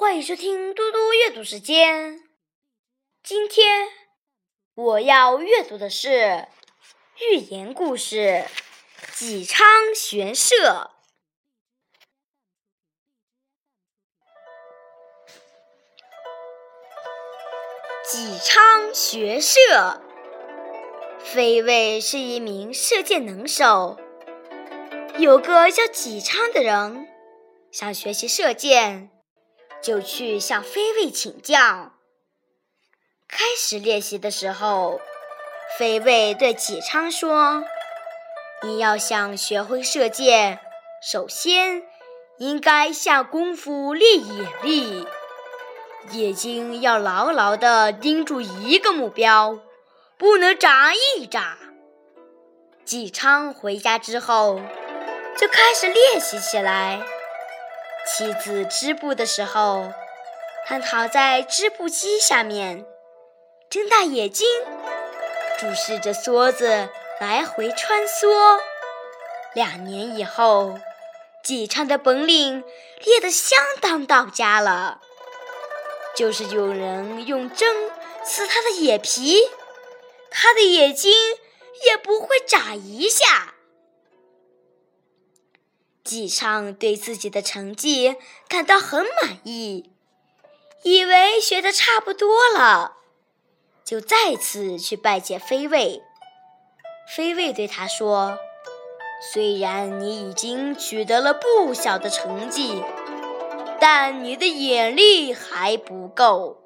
欢迎收听嘟嘟阅读时间。今天我要阅读的是寓言故事《纪昌玄社》。纪昌学射，飞卫是一名射箭能手。有个叫纪昌的人想学习射箭，就去向飞卫请教。开始练习的时候，飞卫对纪昌说：“你要想学会射箭，首先应该下功夫练眼力。”眼睛要牢牢地盯住一个目标，不能眨一眨。纪昌回家之后，就开始练习起来。妻子织布的时候，他躺在织布机下面，睁大眼睛，注视着梭子来回穿梭。两年以后，纪昌的本领练得相当到家了。就是有人用针刺他的眼皮，他的眼睛也不会眨一下。纪昌对自己的成绩感到很满意，以为学的差不多了，就再次去拜见飞卫。飞卫对他说：“虽然你已经取得了不小的成绩。”但你的眼力还不够，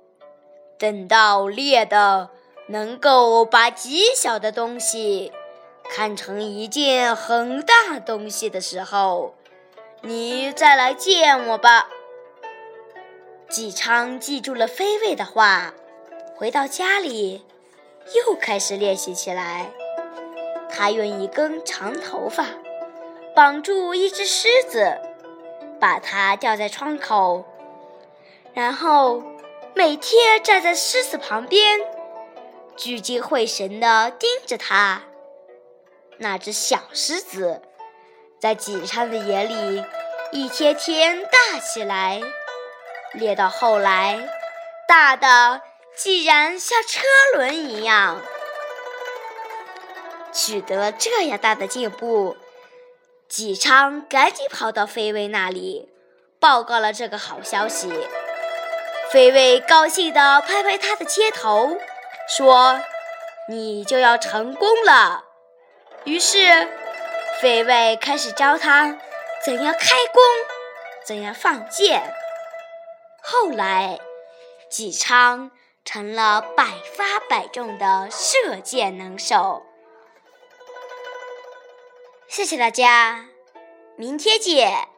等到练的能够把极小的东西看成一件很大东西的时候，你再来见我吧。纪昌记住了飞卫的话，回到家里又开始练习起来。他用一根长头发绑住一只狮子。把它吊在窗口，然后每天站在狮子旁边，聚精会神地盯着它。那只小狮子在纪昌的眼里一天天大起来，练到后来，大的竟然像车轮一样。取得这样大的进步。纪昌赶紧跑到飞卫那里，报告了这个好消息。飞卫高兴地拍拍他的肩头，说：“你就要成功了。”于是，飞卫开始教他怎样开弓，怎样放箭。后来，纪昌成了百发百中的射箭能手。谢谢大家，明天见。